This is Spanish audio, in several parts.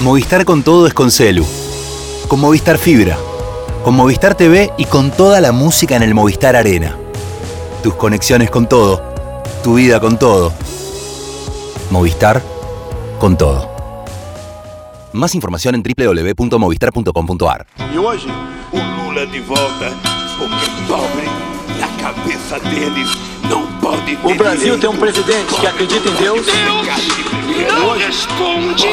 Movistar con todo es con Celu. Con Movistar Fibra. Con Movistar TV y con toda la música en el Movistar Arena. Tus conexiones con todo. Tu vida con todo. Movistar con todo. Más información en www.movistar.com.ar. E hoje, o Lula de não pode O Brasil tem um presidente que acredita em Deus. Não responde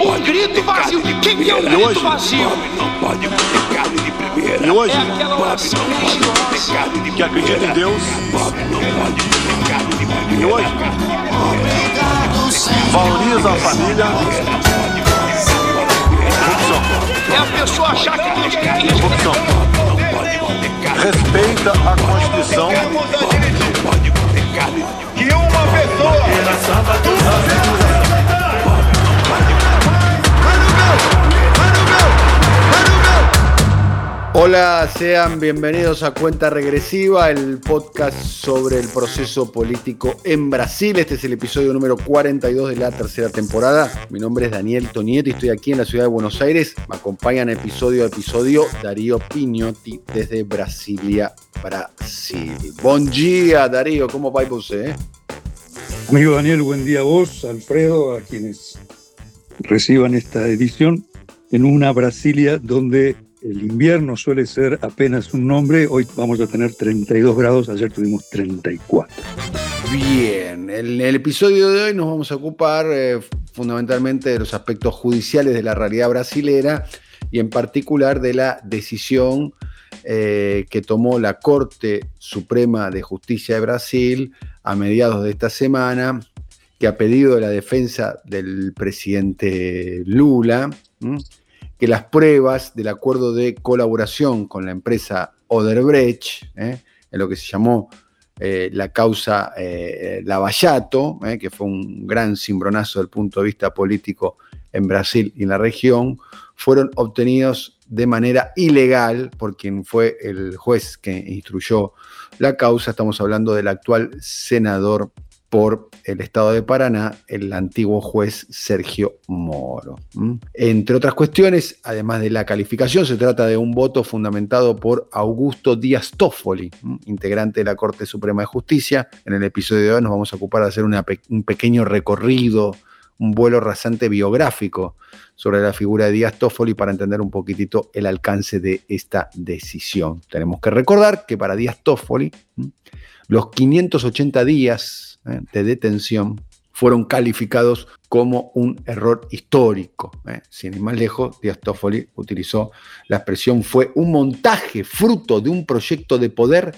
o grito vazio. Quem é o grito vazio? Não pode comer carne de primeira. E hoje, é aquela oração que acredita em Deus. Pobre não pode comer carne de primeira. E hoje, valoriza a família. É a pessoa achar que Deus quer isso. Corrupção. Respeita a Constituição que uma pessoa. Duas pessoas. Mas, mas, mas, Hola, sean bienvenidos a Cuenta Regresiva, el podcast sobre el proceso político en Brasil. Este es el episodio número 42 de la tercera temporada. Mi nombre es Daniel Tonieto y estoy aquí en la ciudad de Buenos Aires. Me acompañan episodio a episodio Darío Pignotti desde Brasilia, Brasil. Buen día, Darío. ¿Cómo va usted? eh? Amigo Daniel, buen día a vos, Alfredo, a quienes reciban esta edición en una Brasilia donde el invierno suele ser apenas un nombre. Hoy vamos a tener 32 grados, ayer tuvimos 34. Bien, en el episodio de hoy nos vamos a ocupar eh, fundamentalmente de los aspectos judiciales de la realidad brasilera y en particular de la decisión eh, que tomó la Corte Suprema de Justicia de Brasil a mediados de esta semana, que a pedido la defensa del presidente Lula. Que las pruebas del acuerdo de colaboración con la empresa Oderbrecht, ¿eh? en lo que se llamó eh, la causa eh, Lavallato, ¿eh? que fue un gran cimbronazo desde el punto de vista político en Brasil y en la región, fueron obtenidos de manera ilegal por quien fue el juez que instruyó la causa. Estamos hablando del actual senador por el estado de Paraná, el antiguo juez Sergio Moro. Entre otras cuestiones, además de la calificación, se trata de un voto fundamentado por Augusto Díaz Toffoli, integrante de la Corte Suprema de Justicia. En el episodio de hoy nos vamos a ocupar de hacer un pequeño recorrido, un vuelo rasante biográfico sobre la figura de Díaz Toffoli para entender un poquitito el alcance de esta decisión. Tenemos que recordar que para Díaz Toffoli, los 580 días ¿eh? de detención fueron calificados como un error histórico. ¿eh? Sin ir más lejos, Díaz Toffoli utilizó la expresión fue un montaje fruto de un proyecto de poder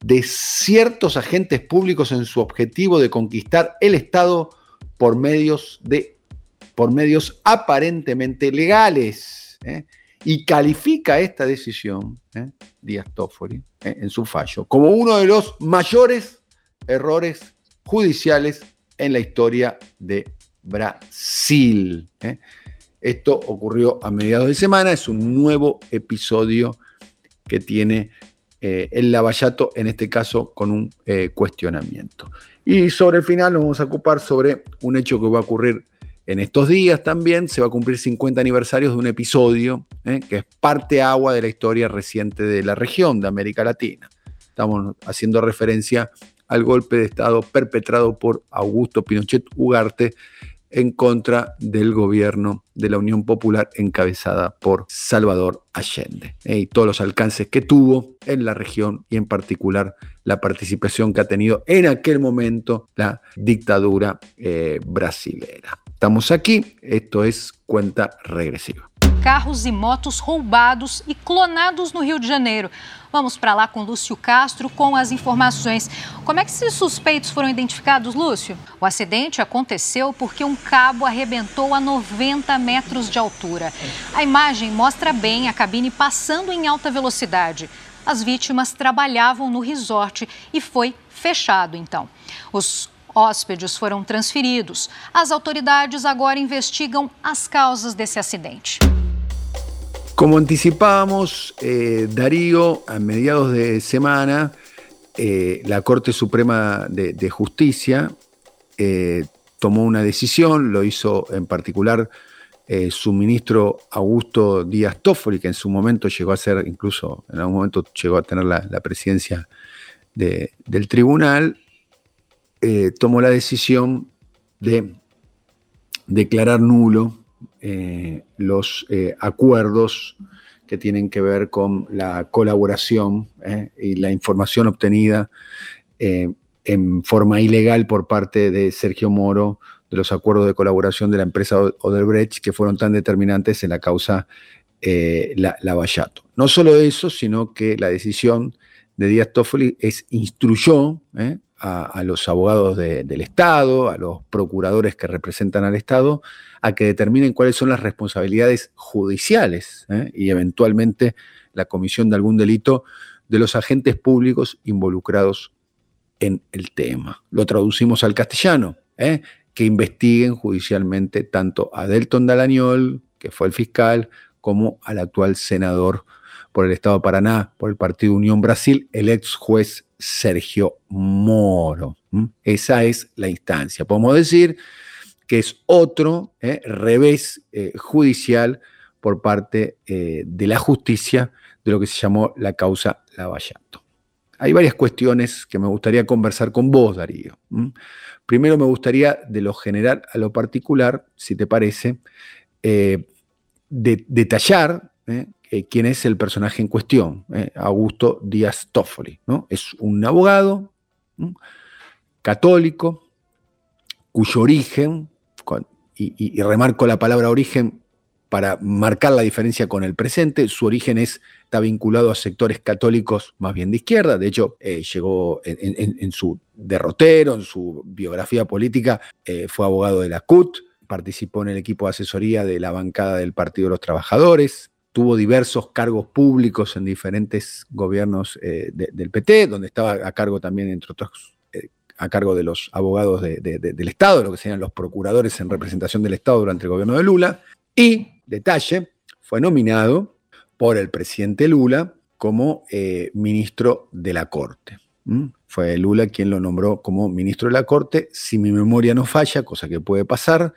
de ciertos agentes públicos en su objetivo de conquistar el Estado por medios, de, por medios aparentemente legales. ¿eh? Y califica esta decisión, ¿eh? Díaz en su fallo, como uno de los mayores errores judiciales en la historia de Brasil. ¿eh? Esto ocurrió a mediados de semana, es un nuevo episodio que tiene eh, el Lavallato, en este caso con un eh, cuestionamiento. Y sobre el final nos vamos a ocupar sobre un hecho que va a ocurrir en estos días también. Se va a cumplir 50 aniversarios de un episodio que es parte agua de la historia reciente de la región, de América Latina. Estamos haciendo referencia al golpe de Estado perpetrado por Augusto Pinochet Ugarte en contra del gobierno de la Unión Popular encabezada por Salvador Allende y todos los alcances que tuvo en la región y en particular la participación que ha tenido en aquel momento la dictadura eh, brasilera. Estamos aquí, esto es cuenta regresiva. Carros e motos roubados e clonados no Rio de Janeiro. Vamos para lá com Lúcio Castro com as informações. Como é que esses suspeitos foram identificados, Lúcio? O acidente aconteceu porque um cabo arrebentou a 90 metros de altura. A imagem mostra bem a cabine passando em alta velocidade. As vítimas trabalhavam no resort e foi fechado então. Os hóspedes foram transferidos. As autoridades agora investigam as causas desse acidente. Como anticipábamos, eh, Darío, a mediados de semana, eh, la Corte Suprema de, Justicia eh, tomó una decisión, lo hizo en particular su ministro Augusto Díaz Toffoli, que en su momento llegó a ser, incluso en algún momento llegó a tener la, presidencia del tribunal, tomó la decisión de declarar nulo eh, los acuerdos que tienen que ver con la colaboración y la información obtenida en forma ilegal por parte de Sergio Moro de los acuerdos de colaboración de la empresa Odebrecht que fueron tan determinantes en la causa eh, la, Lavallato. No solo eso, sino que la decisión de Díaz Toffoli es instruyó eh, a, los abogados del Estado, a los procuradores que representan al Estado, a que determinen cuáles son las responsabilidades judiciales eh, y eventualmente la comisión de algún delito de los agentes públicos involucrados en el tema. Lo traducimos al castellano, ¿eh? que investiguen judicialmente tanto a Delton Dalañol, que fue el fiscal, como al actual senador por el Estado de Paraná, por el Partido Unión Brasil, el ex juez Sergio Moro. Esa es la instancia. Podemos decir que es otro ¿eh? revés eh, judicial por parte de la justicia de lo que se llamó la causa Lavallato hay varias cuestiones que me gustaría conversar con vos, Darío. Primero me gustaría, de lo general a lo particular, si te parece, eh, detallar eh, eh, quién es el personaje en cuestión, Augusto Díaz Toffoli. ¿no? Es un abogado católico cuyo origen, y remarco la palabra origen para marcar la diferencia con el presente. Su origen es, está vinculado a sectores católicos más bien de izquierda. De hecho, eh, llegó en, su derrotero, en su biografía política, eh, fue abogado de la CUT, participó en el equipo de asesoría de la bancada del Partido de los Trabajadores, tuvo diversos cargos públicos en diferentes gobiernos eh, del PT, donde estaba a cargo también, entre otros, a cargo de los abogados del Estado, lo que serían los procuradores en representación del Estado durante el gobierno de Lula. Y detalle, fue nominado por el presidente Lula como eh, ministro de la Corte. Fue Lula quien lo nombró como ministro de la Corte. Si mi memoria no falla, cosa que puede pasar,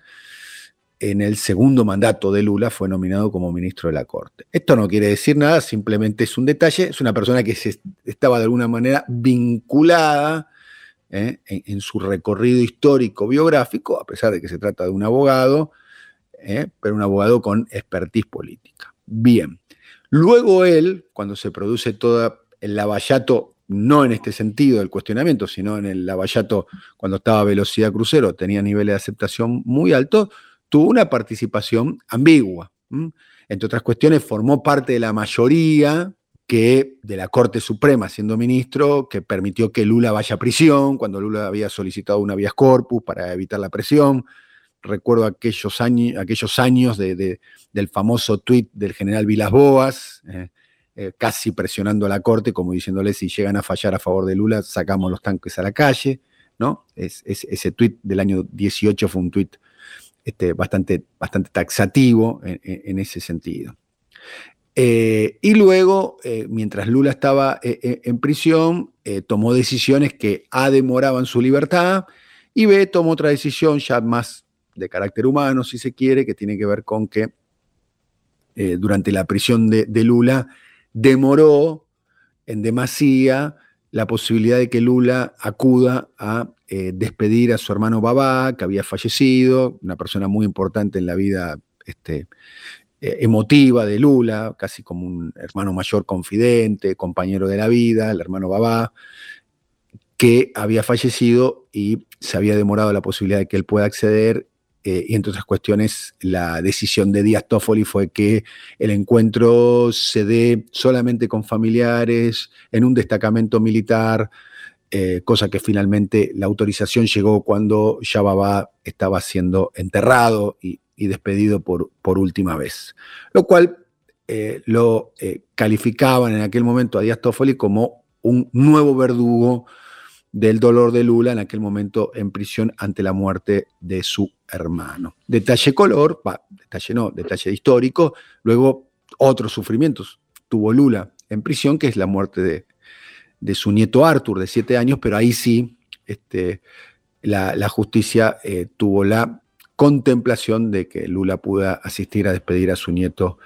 en el segundo mandato de Lula fue nominado como ministro de la Corte. Esto no quiere decir nada, simplemente es un detalle. Es una persona que se estaba de alguna manera vinculada ¿eh? en, su recorrido histórico biográfico, a pesar de que se trata de un abogado, ¿eh? pero un abogado con expertise política. Bien. Luego él, cuando se produce todo el lavallato, no en este sentido del cuestionamiento, sino en el lavallato cuando estaba a velocidad crucero, tenía niveles de aceptación muy altos, tuvo una participación ambigua. Entre otras cuestiones, formó parte de la mayoría que de la Corte Suprema siendo ministro, que permitió que Lula vaya a prisión cuando Lula había solicitado una vía corpus para evitar la presión recuerdo aquellos años, aquellos años del famoso tuit del general Vilas Boas, eh, eh, casi presionando a la corte, como diciéndole si llegan a fallar a favor de Lula, sacamos los tanques a la calle. ¿no? Es, ese tuit del año 18 fue un tuit este, bastante, bastante taxativo en, ese sentido. Eh, y luego, mientras Lula estaba en prisión, tomó decisiones que A demoraban su libertad y B tomó otra decisión ya más de carácter humano, si se quiere, que tiene que ver con que eh, durante la prisión de, Lula demoró en demasía la posibilidad de que Lula acuda a eh, despedir a su hermano Babá, que había fallecido, una persona muy importante en la vida este, eh, emotiva de Lula, casi como un hermano mayor confidente, compañero de la vida, el hermano Babá, que había fallecido y se había demorado la posibilidad de que él pueda acceder eh, y entre otras cuestiones, la decisión de Díaz Toffoli fue que el encuentro se dé solamente con familiares, en un destacamento militar, eh, cosa que finalmente la autorización llegó cuando Yababa estaba siendo enterrado y, despedido por, por, última vez. Lo cual eh, lo calificaban en aquel momento a Díaz Toffoli como un nuevo verdugo del dolor de Lula en aquel momento en prisión ante la muerte de su hermano. Detalle color, detalle no, detalle histórico, luego otros sufrimientos tuvo Lula en prisión, que es la muerte de, de su nieto Arthur, de siete años, pero ahí sí este, la, justicia eh, tuvo la contemplación de que Lula pueda asistir a despedir a su nieto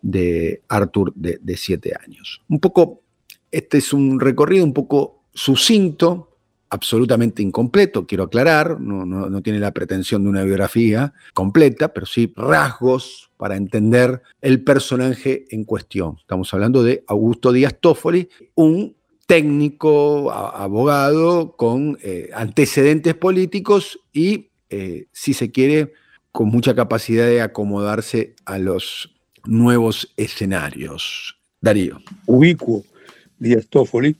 de Arthur de, de siete años. Un poco, este es un recorrido un poco sucinto, absolutamente incompleto, quiero aclarar, no, tiene la pretensión de una biografía completa, pero sí rasgos para entender el personaje en cuestión. Estamos hablando de Augusto Díaz Toffoli, un técnico, abogado con eh, antecedentes políticos y, eh, si se quiere, con mucha capacidad de acomodarse a los nuevos escenarios. Darío. Ubicuo Díaz Toffoli,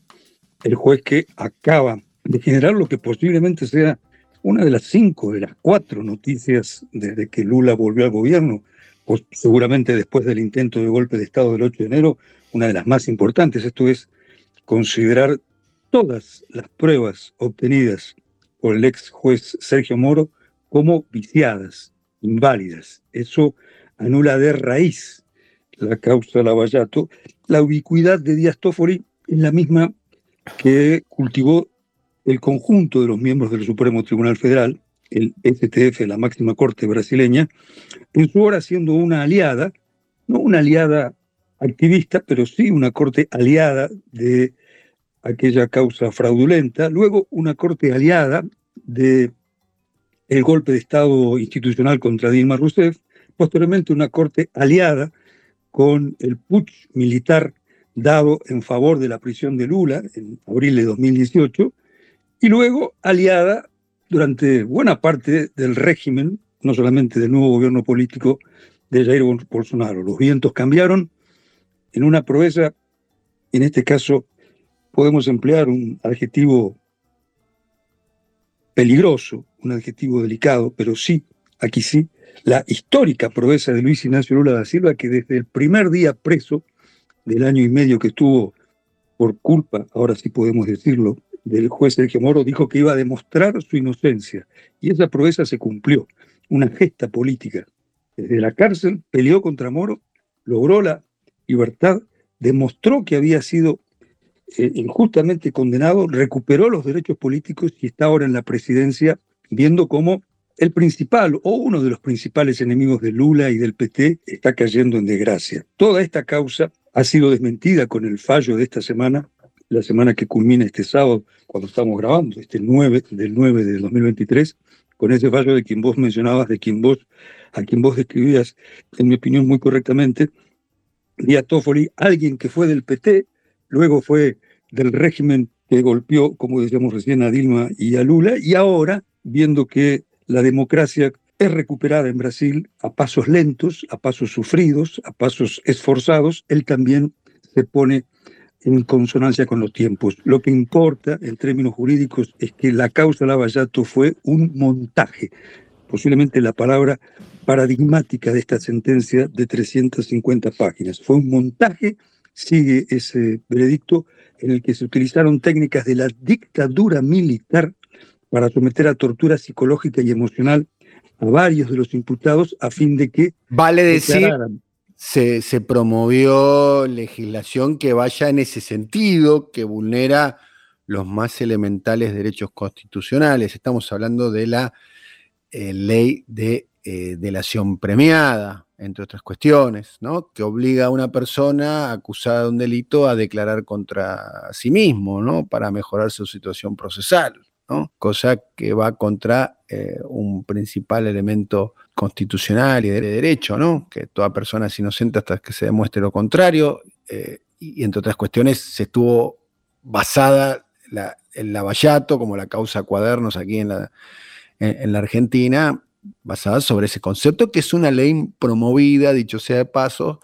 el juez que acaba de generar lo que posiblemente sea una de las cinco, de las cuatro noticias desde que Lula volvió al gobierno, seguramente después del intento de golpe de Estado del 8 de enero, una de las más importantes. Esto es considerar todas las pruebas obtenidas por el ex juez Sergio Moro como viciadas, inválidas. Eso anula de raíz la causa Lavallato. La ubicuidad de Díaz Toffoli es la misma que cultivó el conjunto de los miembros del Supremo Tribunal Federal, el STF, la máxima corte brasileña, en su hora siendo una aliada, no una aliada activista, pero sí una corte aliada de aquella causa fraudulenta, luego una corte aliada de el golpe de Estado institucional contra Dilma Rousseff, posteriormente una corte aliada con el putsch militar dado en favor de la prisión de Lula en abril de 2018, y luego aliada durante buena parte del régimen, no solamente del nuevo gobierno político de Jair Bolsonaro. Los vientos cambiaron en una proeza, en este caso podemos emplear un adjetivo peligroso, un adjetivo delicado, pero sí, aquí sí, la histórica proeza de Luis Ignacio Lula da Silva, que desde el primer día preso del año y medio que estuvo por culpa, ahora sí podemos decirlo, del juez Sergio Moro dijo que iba a demostrar su inocencia y esa proeza se cumplió, una gesta política. Desde la cárcel peleó contra Moro, logró la libertad, demostró que había sido eh, injustamente condenado, recuperó los derechos políticos y está ahora en la presidencia viendo cómo el principal o uno de los principales enemigos de Lula y del PT está cayendo en desgracia. Toda esta causa ha sido desmentida con el fallo de esta semana la semana que culmina este sábado, cuando estamos grabando, este 9 del 9 de 2023, con ese fallo de quien vos mencionabas, de quien vos, a quien vos describías, en mi opinión, muy correctamente, Toffoli, alguien que fue del PT, luego fue del régimen que golpeó, como decíamos recién, a Dilma y a Lula, y ahora, viendo que la democracia es recuperada en Brasil a pasos lentos, a pasos sufridos, a pasos esforzados, él también se pone en consonancia con los tiempos. Lo que importa en términos jurídicos es que la causa Lavallato fue un montaje, posiblemente la palabra paradigmática de esta sentencia de 350 páginas. Fue un montaje, sigue ese veredicto, en el que se utilizaron técnicas de la dictadura militar para someter a tortura psicológica y emocional a varios de los imputados a fin de que... Vale decir, se, promovió legislación que vaya en ese sentido, que vulnera los más elementales derechos constitucionales. Estamos hablando de la eh, ley de eh, delación premiada, entre otras cuestiones, ¿no? que obliga a una persona acusada de un delito a declarar contra sí mismo, ¿no? para mejorar su situación procesal cosa que va contra eh, un principal elemento constitucional y de derecho, ¿no? que toda persona es inocente hasta que se demuestre lo contrario, eh, y, entre otras cuestiones se estuvo basada la, el Lavallato, como la causa Cuadernos aquí en la Argentina, basada sobre ese concepto, que es una ley promovida, dicho sea de paso,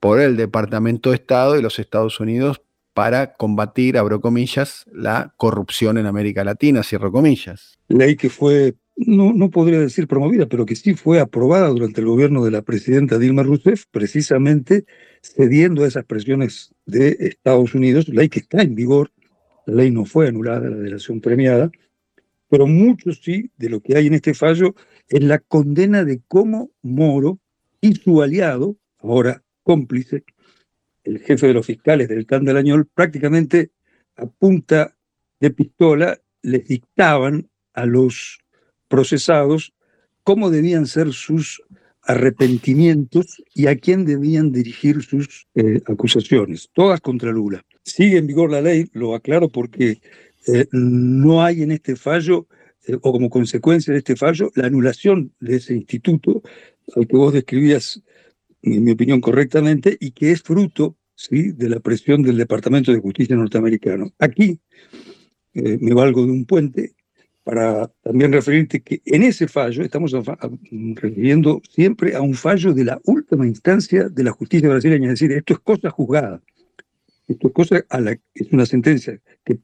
por el Departamento de Estado de los Estados Unidos para combatir, abro comillas, la corrupción en América Latina, cierro comillas. Ley que fue, no, no podría decir promovida, pero que sí fue aprobada durante el gobierno de la presidenta Dilma Rousseff, precisamente cediendo a esas presiones de Estados Unidos, ley que está en vigor, la ley no fue anulada, la delación premiada, pero mucho sí de lo que hay en este fallo es la condena de cómo Moro y su aliado, ahora cómplice, el jefe de los fiscales del TAN del Añol, prácticamente a punta de pistola les dictaban a los procesados cómo debían ser sus arrepentimientos y a quién debían dirigir sus eh, acusaciones, todas contra Lula. Sigue en vigor la ley, lo aclaro porque eh, no hay en este fallo, eh, o como consecuencia de este fallo, la anulación de ese instituto al que vos describías, en mi opinión, correctamente, y que es fruto ¿sí? de la presión del Departamento de Justicia norteamericano. Aquí me valgo de un puente para también referirte que en ese fallo estamos refiriendo siempre a un fallo de la última instancia de la justicia brasileña, es decir, esto es cosa juzgada. Esto es cosa a la es una sentencia que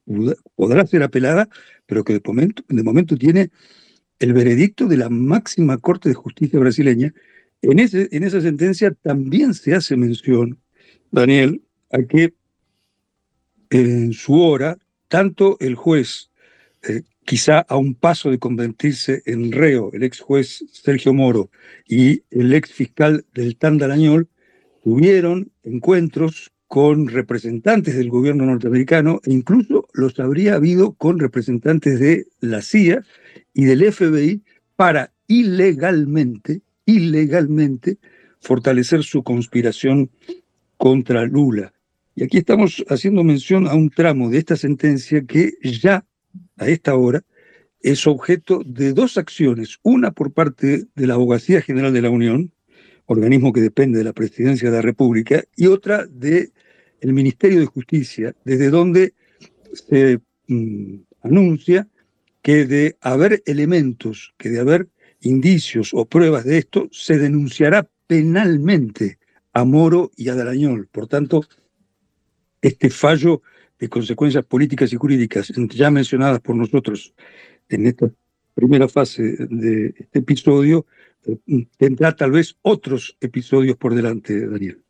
podrá ser apelada, pero que de momento, de momento tiene el veredicto de la máxima Corte de Justicia brasileña. En, ese, en esa sentencia también se hace mención, Daniel, a que en su hora, tanto el juez eh, quizá a un paso de convertirse en reo, el ex juez Sergio Moro y el ex fiscal del Tandarañol tuvieron encuentros con representantes del gobierno norteamericano e incluso los habría habido con representantes de la CIA y del FBI para ilegalmente, ilegalmente fortalecer su conspiración contra Lula. Y aquí estamos haciendo mención a un tramo de esta sentencia que ya a esta hora es objeto de dos acciones, una por parte de la Abogacía General de la Unión, organismo que depende de la Presidencia de la República, y otra del el Ministerio de Justicia, desde donde se mm, anuncia que de haber elementos, que de haber indicios o pruebas de esto, se denunciará penalmente a Moro y a Darañol. Por tanto, este fallo de consecuencias políticas y jurídicas ya mencionadas por nosotros en esta primera fase de este episodio, eh, tendrá tal vez otros episodios por delante, Daniel.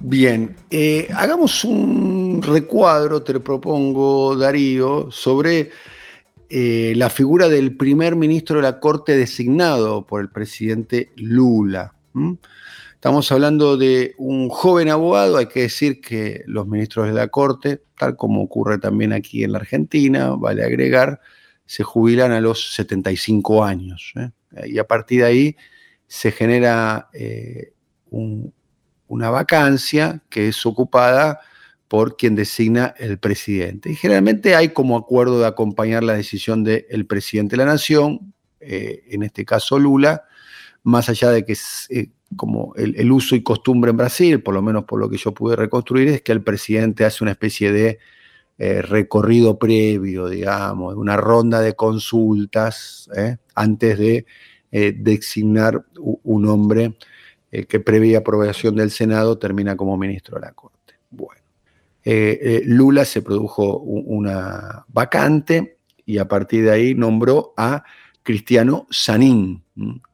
Bien, eh, hagamos un recuadro, te lo propongo, Darío, sobre eh, la figura del primer ministro de la Corte designado por el presidente Lula. Estamos hablando de un joven abogado, hay que decir que los ministros de la Corte, tal como ocurre también aquí en la Argentina, vale agregar, se jubilan a los 75 años. ¿eh? Y a partir de ahí se genera eh, una vacancia que es ocupada por quien designa el presidente. Y generalmente hay como acuerdo de acompañar la decisión del presidente de la nación, eh, en este caso Lula, más allá de que como el, uso y costumbre en Brasil, por lo menos por lo que yo pude reconstruir, es que el presidente hace una especie de eh, recorrido previo, digamos, una ronda de consultas eh, antes de eh, designar un hombre que previa aprobación del Senado termina como ministro de la Corte. Bueno, Lula se produjo una vacante y a partir de ahí nombró a Cristiano Sanín.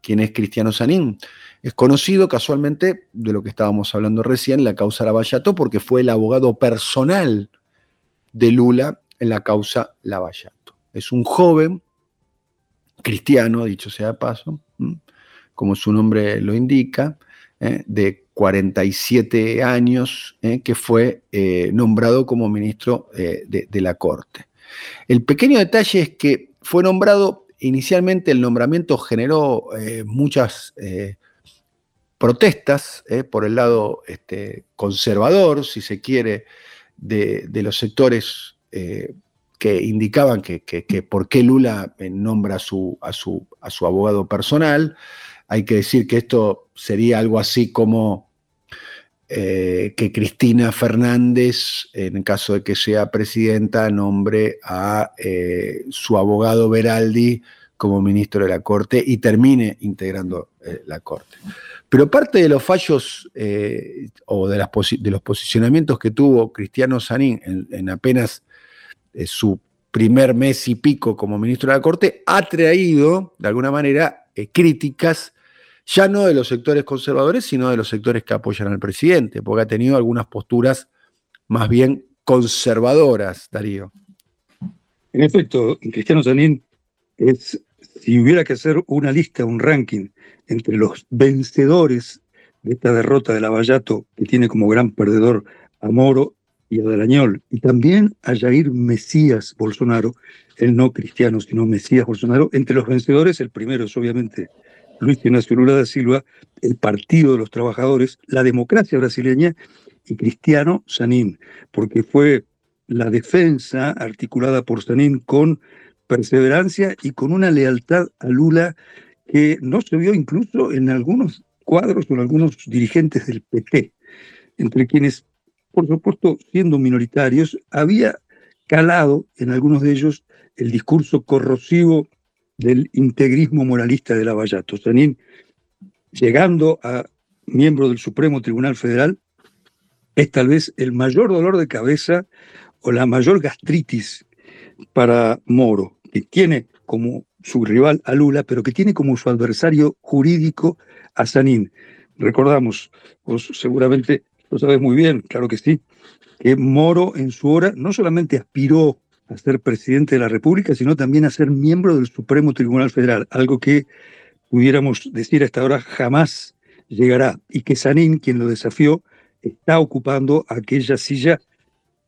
¿Quién es Cristiano Sanín? Es conocido casualmente de lo que estábamos hablando recién, la causa Lavallato, porque fue el abogado personal de Lula en la causa Lavallato. Es un joven cristiano, dicho sea de paso, como su nombre lo indica, ¿eh? de 47 años, ¿eh? que fue eh, nombrado como ministro de, la Corte. El pequeño detalle es que fue nombrado, inicialmente el nombramiento generó muchas protestas por el lado este, conservador, si se quiere, de, los sectores que indicaban que, por qué Lula nombra a su, a, su, a su abogado personal. Hay que decir que esto sería algo así como que Cristina Fernández, en caso de que sea presidenta, nombre a su abogado Beraldi como ministro de la Corte y termine integrando la Corte. Pero parte de los fallos eh, o de, los posicionamientos que tuvo Cristiano Sanín en, apenas eh, su primer mes y pico como ministro de la Corte ha traído, de alguna manera, eh, críticas ya no de los sectores conservadores, sino de los sectores que apoyan al presidente, porque ha tenido algunas posturas más bien conservadoras, Darío. En efecto, Cristiano Sanín es si hubiera que hacer una lista, un ranking entre los vencedores de esta derrota de Lavallato, que tiene como gran perdedor a Moro y a Darañol, y también a Jair Mesías Bolsonaro, el no cristiano, sino Mesías Bolsonaro, entre los vencedores el primero es obviamente Luis Ignacio Lula da Silva, el Partido de los Trabajadores, la democracia brasileña y Cristiano Sanín, porque fue la defensa articulada por Sanín con perseverancia y con una lealtad a Lula que no se vio incluso en algunos cuadros o en algunos dirigentes del PT, entre quienes, por supuesto, siendo minoritarios, había calado en algunos de ellos el discurso corrosivo del integrismo moralista de Lavallato. Sanín, llegando a miembro del Supremo Tribunal Federal, es tal vez el mayor dolor de cabeza o la mayor gastritis para Moro, que tiene como su rival a Lula, pero que tiene como su adversario jurídico a Sanín. Recordamos, vos seguramente lo sabes muy bien, claro que sí, que Moro en su hora no solamente aspiró a ser presidente de la República, sino también a ser miembro del Supremo Tribunal Federal, algo que pudiéramos decir hasta ahora jamás llegará, y que Sanín, quien lo desafió, está ocupando aquella silla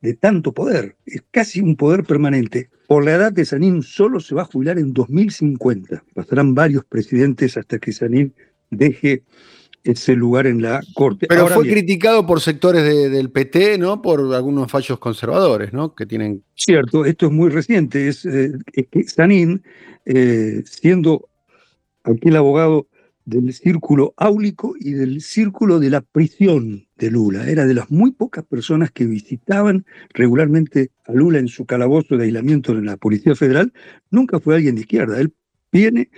de tanto poder, es casi un poder permanente. Por la edad de Sanín solo se va a jubilar en 2050. Pasarán varios presidentes hasta que Sanín deje ese lugar en la corte. Pero fue criticado por sectores del PT, ¿no? Por algunos fallos conservadores, ¿no? Que tienen. Cierto, esto es muy reciente. Es, eh, que Sanín, eh, siendo aquel abogado del círculo áulico y del círculo de la prisión de Lula. Era de las muy pocas personas que visitaban regularmente a Lula en su calabozo de aislamiento en la Policía Federal. Nunca fue alguien de izquierda. Él viene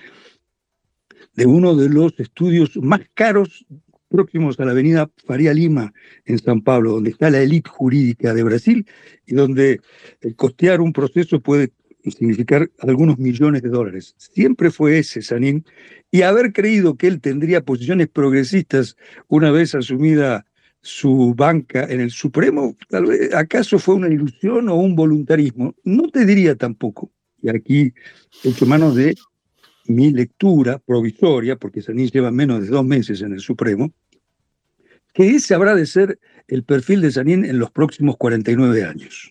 de uno de los estudios más caros próximos a la avenida Faría Lima en San Pablo, donde está la élite jurídica de Brasil y donde costear un proceso puede significar algunos millones de dólares. Siempre fue ese Sanín y haber creído que él tendría posiciones progresistas una vez asumida su banca en el Supremo, tal vez acaso fue una ilusión o un voluntarismo. No te diría tampoco, y aquí en manos de mi lectura provisoria, porque Sanín lleva menos de dos meses en el Supremo, que ese habrá de ser el perfil de Sanín en los próximos 49 años.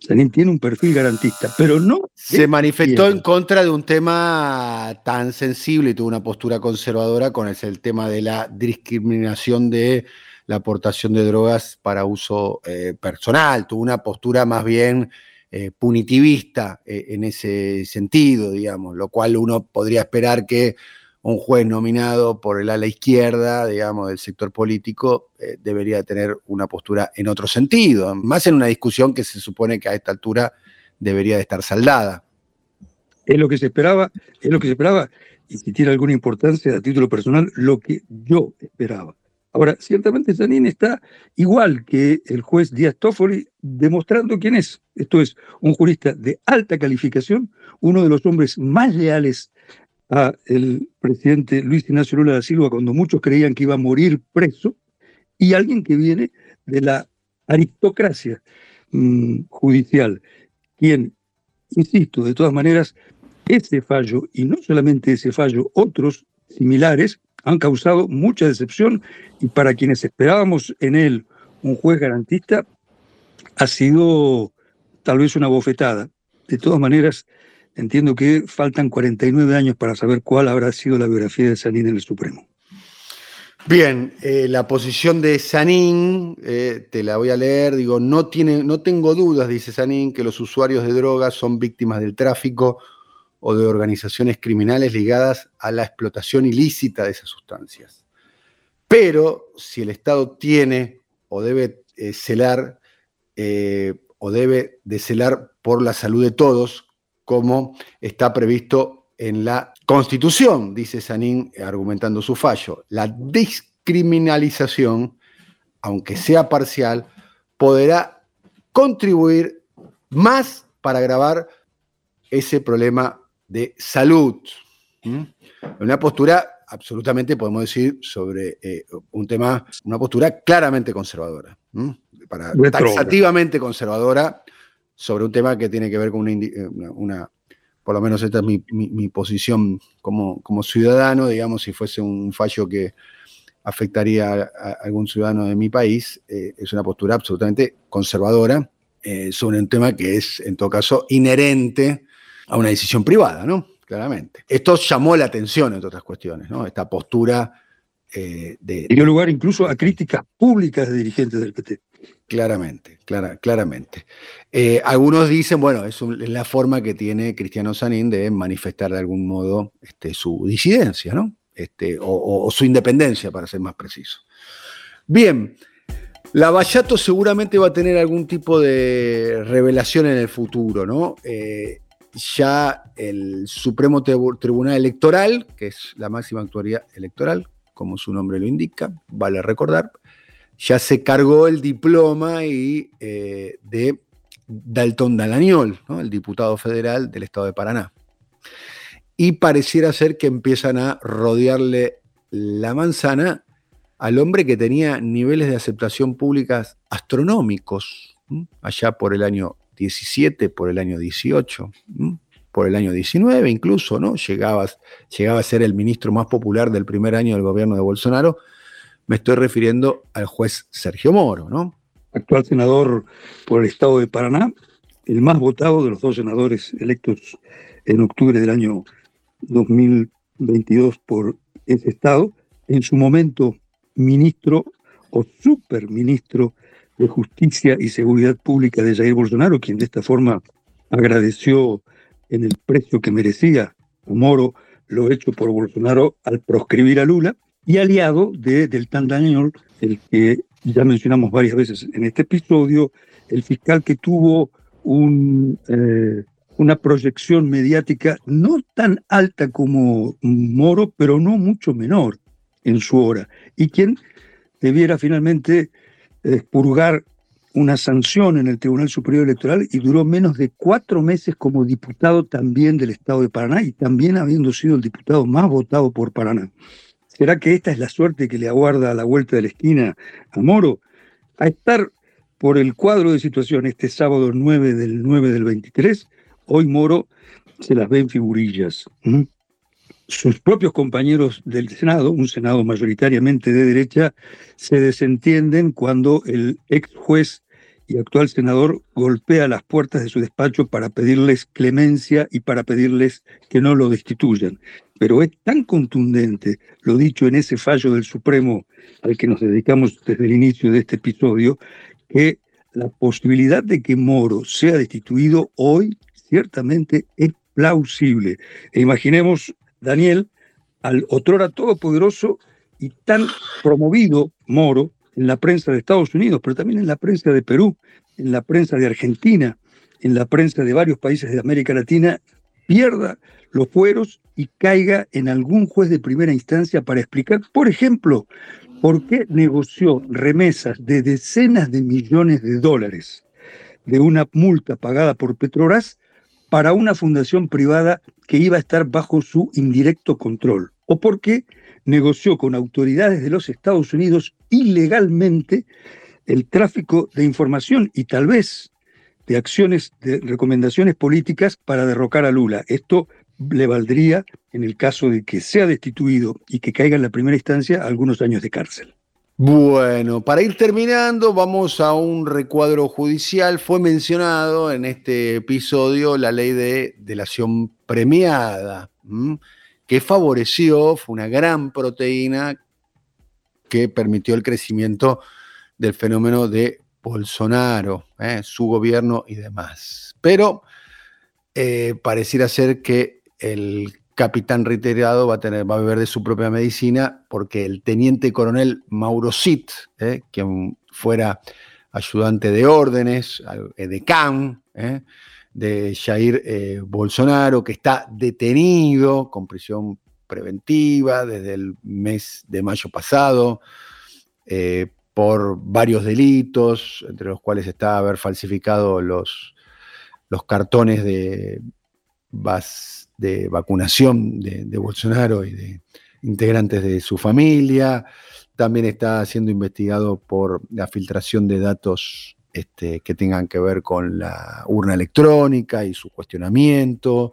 Sanín tiene un perfil garantista, pero no. Se manifestó en contra de un tema tan sensible y tuvo una postura conservadora con el, tema de la discriminación de la aportación de drogas para uso eh, personal. Tuvo una postura más bien eh, punitivista eh, en ese sentido, digamos, lo cual uno podría esperar que un juez nominado por el ala izquierda, digamos, del sector político, eh, debería tener una postura en otro sentido, más en una discusión que se supone que a esta altura debería de estar saldada. Es lo que se esperaba, es lo que se esperaba, y si tiene alguna importancia a título personal, lo que yo esperaba. Ahora, ciertamente Sanín está igual que el juez Díaz Toffoli demostrando quién es. Esto es un jurista de alta calificación, uno de los hombres más leales a el presidente Luis Ignacio Lula da Silva cuando muchos creían que iba a morir preso, y alguien que viene de la aristocracia mm, judicial, quien, insisto, de todas maneras, ese fallo, y no solamente ese fallo, otros similares, han causado mucha decepción y para quienes esperábamos en él un juez garantista, ha sido tal vez una bofetada. De todas maneras, entiendo que faltan 49 años para saber cuál habrá sido la biografía de Sanín en el Supremo. Bien, eh, la posición de Sanín, eh, te la voy a leer, digo, no, tiene, no tengo dudas, dice Sanín, que los usuarios de drogas son víctimas del tráfico o de organizaciones criminales ligadas a la explotación ilícita de esas sustancias. Pero si el Estado tiene o debe eh, celar o debe de celar por la salud de todos, como está previsto en la Constitución, dice Sanín argumentando su fallo. La descriminalización, aunque sea parcial, podrá contribuir más para agravar ese problema de salud. Una postura absolutamente, podemos decir, sobre eh, un tema, una postura claramente conservadora, para, taxativamente conservadora sobre un tema que tiene que ver con eh, una, por lo menos esta es mi, posición como, como, ciudadano, digamos, si fuese un fallo que afectaría a, algún ciudadano de mi país, eh, es una postura absolutamente conservadora eh, sobre un tema que es, en todo caso, inherente a una decisión privada, ¿no? claramente. Esto llamó la atención, entre otras cuestiones, ¿no? Esta postura eh, de... dio lugar incluso a críticas públicas de dirigentes del PT. Claramente, clara, claramente. Eh, algunos dicen, bueno, es, la forma que tiene Cristiano Sanín de manifestar de algún modo este, su disidencia, ¿no? Este, o, su independencia, para ser más preciso. Bien, Lavallato seguramente va a tener algún tipo de revelación en el futuro, ¿no? Eh, ya el Supremo Tribunal Electoral, que es la máxima autoridad electoral, como su nombre lo indica, vale recordar, ya se cargó el diploma y, eh, de Dalton Dalañol, el diputado federal del estado de Paraná. Y pareciera ser que empiezan a rodearle la manzana al hombre que tenía niveles de aceptación públicas astronómicos, allá por el año 17, por el año 18, por el año 19 incluso, ¿no? Llegaba, llegaba a ser el ministro más popular del primer año del gobierno de Bolsonaro. Me estoy refiriendo al juez Sergio Moro, ¿no? Actual senador por el estado de Paraná, el más votado de los dos senadores electos en octubre del año 2022 por ese estado, en su momento ministro o superministro de Justicia y Seguridad Pública de Jair Bolsonaro, quien de esta forma agradeció en el precio que merecía Moro lo hecho por Bolsonaro al proscribir a Lula, y aliado de Deltan Daniel, el que ya mencionamos varias veces en este episodio, el fiscal que tuvo un, eh, una proyección mediática no tan alta como Moro, pero no mucho menor en su hora, y quien debiera finalmente expurgar una sanción en el Tribunal Superior Electoral y duró menos de cuatro meses como diputado también del Estado de Paraná y también habiendo sido el diputado más votado por Paraná. ¿Será que esta es la suerte que le aguarda a la vuelta de la esquina a Moro? A estar por el cuadro de situación este sábado 9 del 9 del 23, hoy Moro se las ve en figurillas sus propios compañeros del Senado, un Senado mayoritariamente de derecha, se desentienden cuando el ex juez y actual senador golpea las puertas de su despacho para pedirles clemencia y para pedirles que no lo destituyan. Pero es tan contundente lo dicho en ese fallo del Supremo al que nos dedicamos desde el inicio de este episodio, que la posibilidad de que Moro sea destituido hoy ciertamente es plausible. E imaginemos Daniel al otrora todopoderoso y tan promovido Moro en la prensa de Estados Unidos, pero también en la prensa de Perú, en la prensa de Argentina, en la prensa de varios países de América Latina, pierda los fueros y caiga en algún juez de primera instancia para explicar, por ejemplo, por qué negoció remesas de decenas de millones de dólares de una multa pagada por Petrobras para una fundación privada que iba a estar bajo su indirecto control, o porque negoció con autoridades de los Estados Unidos ilegalmente el tráfico de información y tal vez de acciones, de recomendaciones políticas para derrocar a Lula. Esto le valdría, en el caso de que sea destituido y que caiga en la primera instancia, algunos años de cárcel. Bueno, para ir terminando, vamos a un recuadro judicial. Fue mencionado en este episodio la ley de delación premiada, que favoreció, fue una gran proteína que permitió el crecimiento del fenómeno de Bolsonaro, ¿eh? su gobierno y demás. Pero eh, pareciera ser que el capitán reiterado va a, tener, va a beber de su propia medicina porque el teniente coronel Mauro Sit, eh, quien fuera ayudante de órdenes, eh, de CAN, eh, de Jair Bolsonaro, que está detenido con prisión preventiva desde el mes de mayo pasado por varios delitos, entre los cuales está haber falsificado los, los cartones de, de vacunación de, Bolsonaro y de integrantes de su familia. También está siendo investigado por la filtración de datos este, que tengan que ver con la urna electrónica y su cuestionamiento,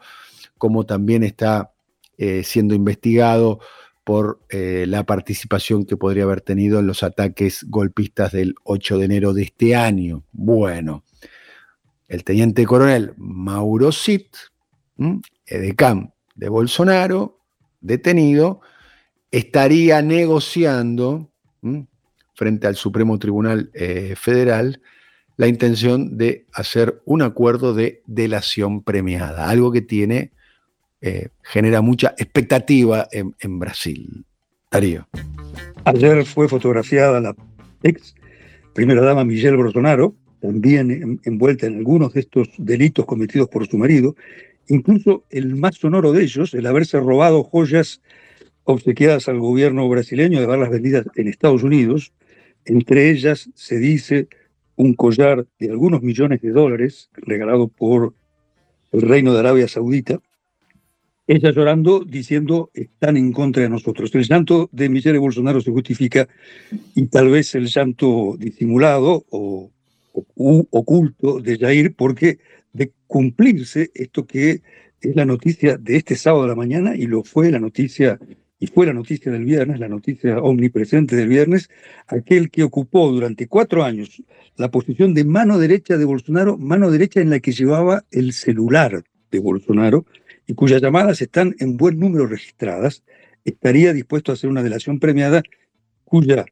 como también está eh, siendo investigado por eh, la participación que podría haber tenido en los ataques golpistas del 8 de enero de este año. Bueno, el teniente coronel Mauro Sit, Edecam de Bolsonaro, detenido, estaría negociando frente al Supremo Tribunal eh, Federal la intención de hacer un acuerdo de delación premiada, algo que tiene, eh, genera mucha expectativa en, Brasil. Darío. Ayer fue fotografiada la ex primera dama Michelle Bolsonaro, también envuelta en algunos de estos delitos cometidos por su marido, incluso el más sonoro de ellos, el haberse robado joyas obsequiadas al gobierno brasileño de haberlas vendidas en Estados Unidos. Entre ellas se dice un collar de algunos millones de dólares regalado por el reino de Arabia Saudita. Ella llorando diciendo están en contra de nosotros. El llanto de Michelle Bolsonaro se justifica y tal vez el llanto disimulado o, o oculto de Jair porque de cumplirse esto que es la noticia de este sábado de la mañana y lo fue la noticia y fue la noticia del viernes, la noticia omnipresente del viernes, aquel que ocupó durante cuatro años la posición de mano derecha de Bolsonaro, mano derecha en la que llevaba el celular de Bolsonaro y cuyas llamadas están en buen número registradas, estaría dispuesto a hacer una delación premiada cuya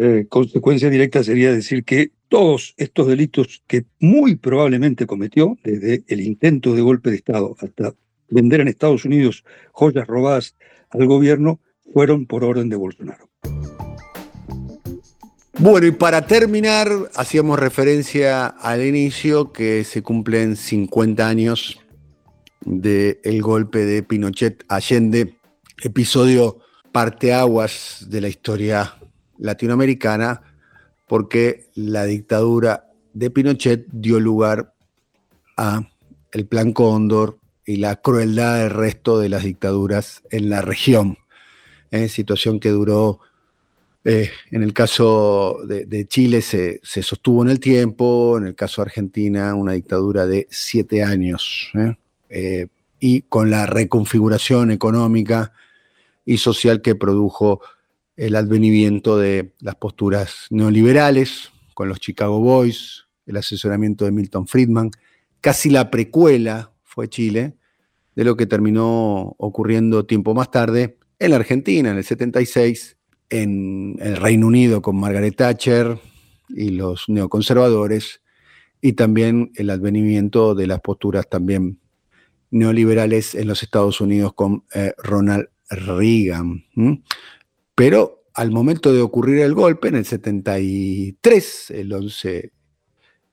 eh, consecuencia directa sería decir que todos estos delitos que muy probablemente cometió, desde el intento de golpe de Estado hasta vender en Estados Unidos joyas robadas al gobierno fueron por orden de Bolsonaro. Bueno, y para terminar, hacíamos referencia al inicio que se cumplen 50 años del golpe de Pinochet Allende, episodio parteaguas de la historia latinoamericana, porque la dictadura de Pinochet dio lugar a el Plan Cóndor, y la crueldad del resto de las dictaduras en la región. ¿eh? situación que duró, eh, en el caso de, Chile se, sostuvo en el tiempo, en el caso de Argentina una dictadura de siete años, ¿eh? y con la reconfiguración económica y social que produjo el advenimiento de las posturas neoliberales, con los Chicago Boys, el asesoramiento de Milton Friedman, casi la precuela fue Chile, de lo que terminó ocurriendo tiempo más tarde en la Argentina, en el 76, en el Reino Unido con Margaret Thatcher y los neoconservadores, y también el advenimiento de las posturas también neoliberales en los Estados Unidos con eh, Ronald Reagan. Pero al momento de ocurrir el golpe, en el 73, el 11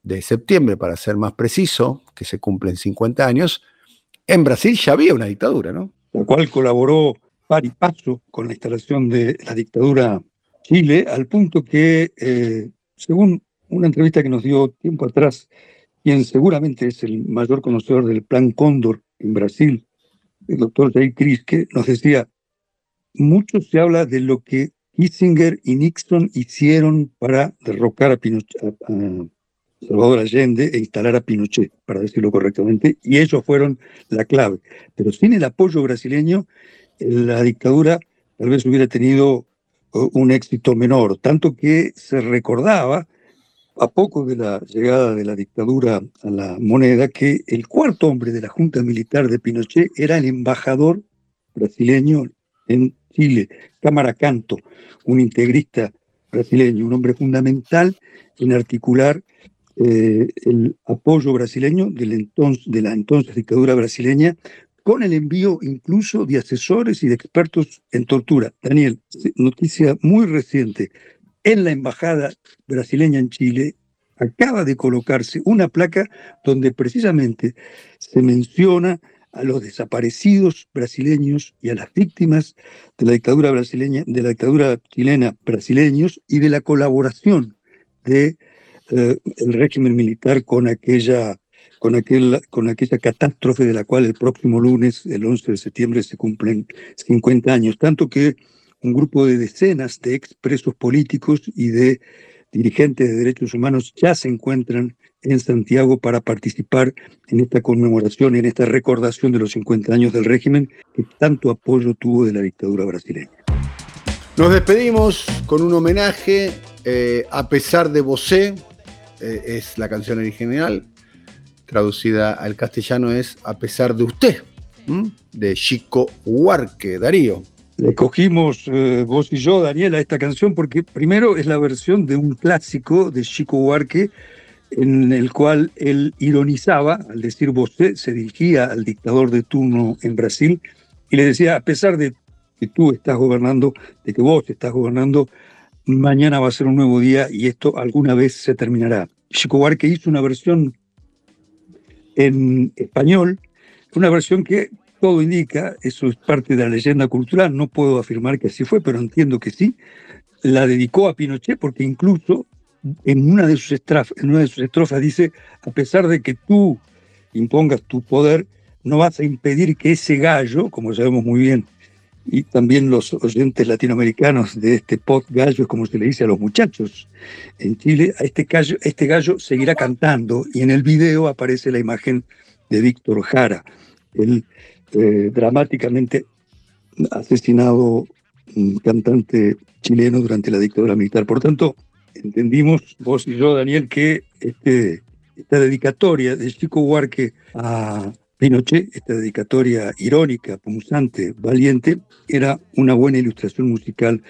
de septiembre, para ser más preciso, que se cumplen 50 años, en Brasil ya había una dictadura, ¿no? La cual colaboró par y paso con la instalación de la dictadura Chile, al punto que, eh, según una entrevista que nos dio tiempo atrás, quien seguramente es el mayor conocedor del Plan Cóndor en Brasil, el doctor Jair que nos decía, mucho se habla de lo que Kissinger y Nixon hicieron para derrocar a, Pinochet, Salvador Allende e instalar a Pinochet, para decirlo correctamente, y ellos fueron la clave. Pero sin el apoyo brasileño, la dictadura tal vez hubiera tenido un éxito menor, tanto que se recordaba a poco de la llegada de la dictadura a la moneda que el cuarto hombre de la Junta Militar de Pinochet era el embajador brasileño en Chile, Cámara Canto, un integrista brasileño, un hombre fundamental en articular eh, el apoyo brasileño de la entonces dictadura brasileña con el envío incluso de asesores y de expertos en tortura. Daniel, noticia muy reciente. En la embajada brasileña en Chile acaba de colocarse una placa donde precisamente se menciona a los desaparecidos brasileños y a las víctimas de la dictadura brasileña, de la dictadura chilena brasileños y de la colaboración de eh, el régimen militar con aquella, con, aquel, con aquella catástrofe de la cual el próximo lunes, el 11 de septiembre, se cumplen 50 años. Tanto que un grupo de decenas de expresos políticos y de dirigentes de derechos humanos ya se encuentran en Santiago para participar en esta conmemoración, en esta recordación de los 50 años del régimen que tanto apoyo tuvo de la dictadura brasileña. Nos despedimos con un homenaje eh, a pesar de Bosé, eh, es la canción original, traducida al castellano es A pesar de usted. de Chico Huarque. Darío. Le cogimos eh, vos y yo, Daniel, a esta canción porque primero es la versión de un clásico de Chico Huarque en el cual él ironizaba, al decir você, se dirigía al dictador de turno en Brasil y le decía, a pesar de que tú estás gobernando, de que vos estás gobernando, mañana va a ser un nuevo día y esto alguna vez se terminará. Chico Buarque hizo una versión en español, una versión que todo indica, eso es parte de la leyenda cultural, no puedo afirmar que así fue, pero entiendo que sí, la dedicó a Pinochet porque incluso en una de sus estrofas, en una de sus estrofas dice, a pesar de que tú impongas tu poder, no vas a impedir que ese gallo, como sabemos muy bien, y también los oyentes latinoamericanos de este pot gallo, es como se le dice a los muchachos en Chile, a este gallo, este gallo seguirá cantando y en el video aparece la imagen de Víctor Jara, el eh, dramáticamente asesinado mm, cantante chileno durante la dictadura militar. Por tanto, entendimos vos y yo, Daniel, que este, esta dedicatoria de Chico Huarque a Pinochet, esta dedicatoria irónica, punzante, valiente, era una buena ilustración musical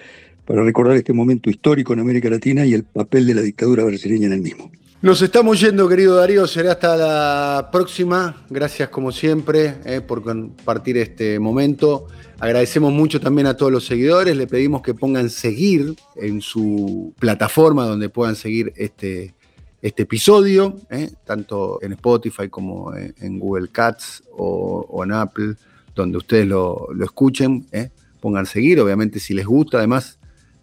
para recordar este momento histórico en América Latina y el papel de la dictadura brasileña en el mismo. Nos estamos yendo, querido Darío. Será hasta la próxima. Gracias, como siempre, eh, por compartir este momento. Agradecemos mucho también a todos los seguidores. Le pedimos que pongan seguir en su plataforma donde puedan seguir este, este episodio, ¿eh? tanto en Spotify como en, Google Cats o, en Apple, donde ustedes lo, escuchen. ¿eh? Pongan seguir, obviamente si les gusta, además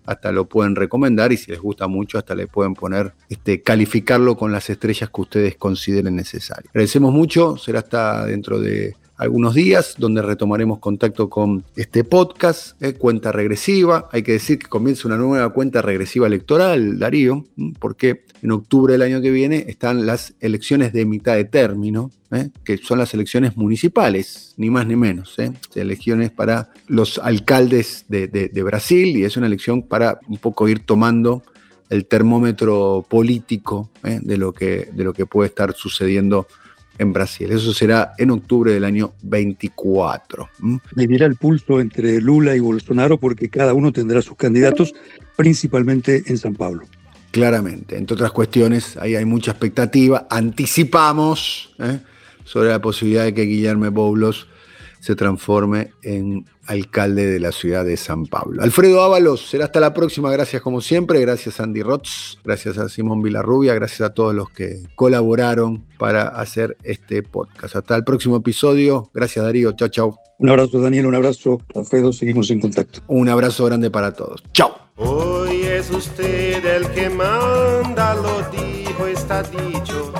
hasta lo pueden recomendar y si les gusta mucho hasta le pueden poner, este, calificarlo con las estrellas que ustedes consideren necesarias. Agradecemos mucho, será hasta dentro de algunos días, donde retomaremos contacto con este podcast, eh, cuenta regresiva. Hay que decir que comienza una nueva cuenta regresiva electoral, Darío, porque en octubre del año que viene están las elecciones de mitad de término, eh, que son las elecciones municipales, ni más ni menos. Eh, elecciones para los alcaldes de, Brasil y es una elección para un poco ir tomando el termómetro político que, de lo que puede estar sucediendo en Brasil. Eso será en octubre del año 24. Medirá el pulso entre Lula y Bolsonaro porque cada uno tendrá sus candidatos, principalmente en San Pablo. Claramente, entre otras cuestiones, ahí hay mucha expectativa. Anticipamos ¿eh? sobre la posibilidad de que Guillermo Boulos se transforme en alcalde de la ciudad de San Pablo. Alfredo Ábalos, será hasta la próxima, gracias como siempre, gracias Andy Rotz, gracias a Simón Vilarrubia, gracias a todos los que colaboraron para hacer este podcast. Hasta el próximo episodio, gracias Darío, chao, chao. Un abrazo Daniel, un abrazo Alfredo, seguimos en contacto. Un abrazo grande para todos, chao. Hoy es usted el que manda, lo dijo, está dicho,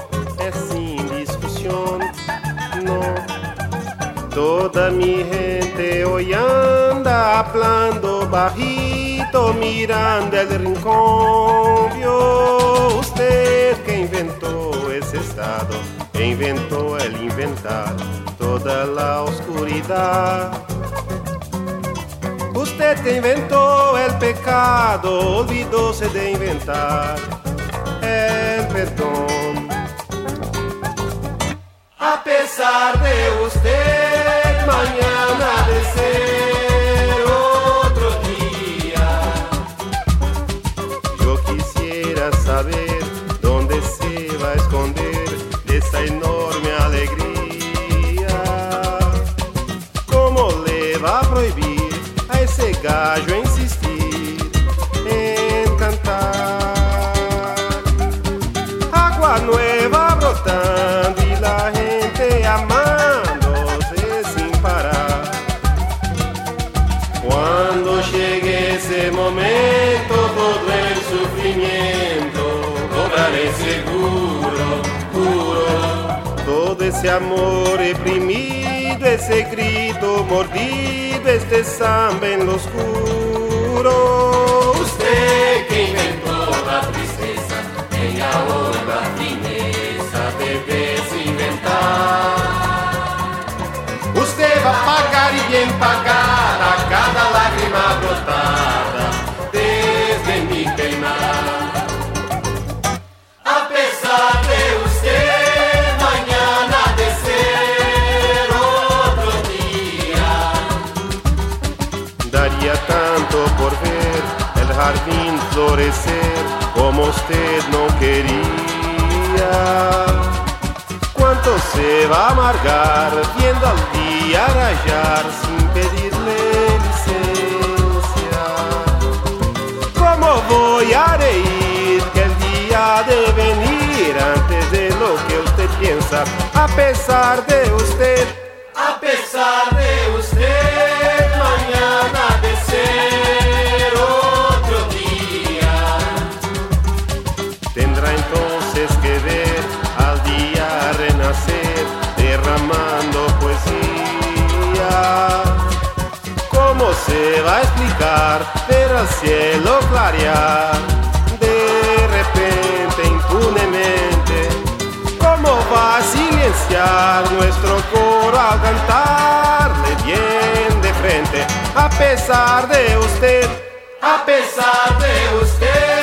Toda mi gente hoy anda hablando bajito, mirando el rincón. Vio usted que inventó ese estado, inventó el inventar toda la oscuridad. Usted inventó el pecado, olvidóse de inventar el perdón. A pesar de usted, mañana de ser otro día. Yo quisiera saber dónde se va a esconder esta enorme alegría. ¿Cómo le va a prohibir a ese gallo insistir ese momento, todo el sufrimiento cobraré seguro, juro. Todo ese amor reprimido, ese grito mordido, este samba en lo oscuro. Usted que inventó la tristeza, ella ahora la fineza debe Usted va a pagar y bien pagada florecer como usted no quería. ¿Cuánto se va a amargar viendo al día rayar sin pedirle licencia? ¿Cómo voy a reír que el día de venir antes de lo que usted piensa? A pesar de usted, explicar ver al cielo clarear de repente, impunemente? ¿Cómo va a silenciar nuestro coro al cantarle bien de frente? A pesar de usted, a pesar de usted.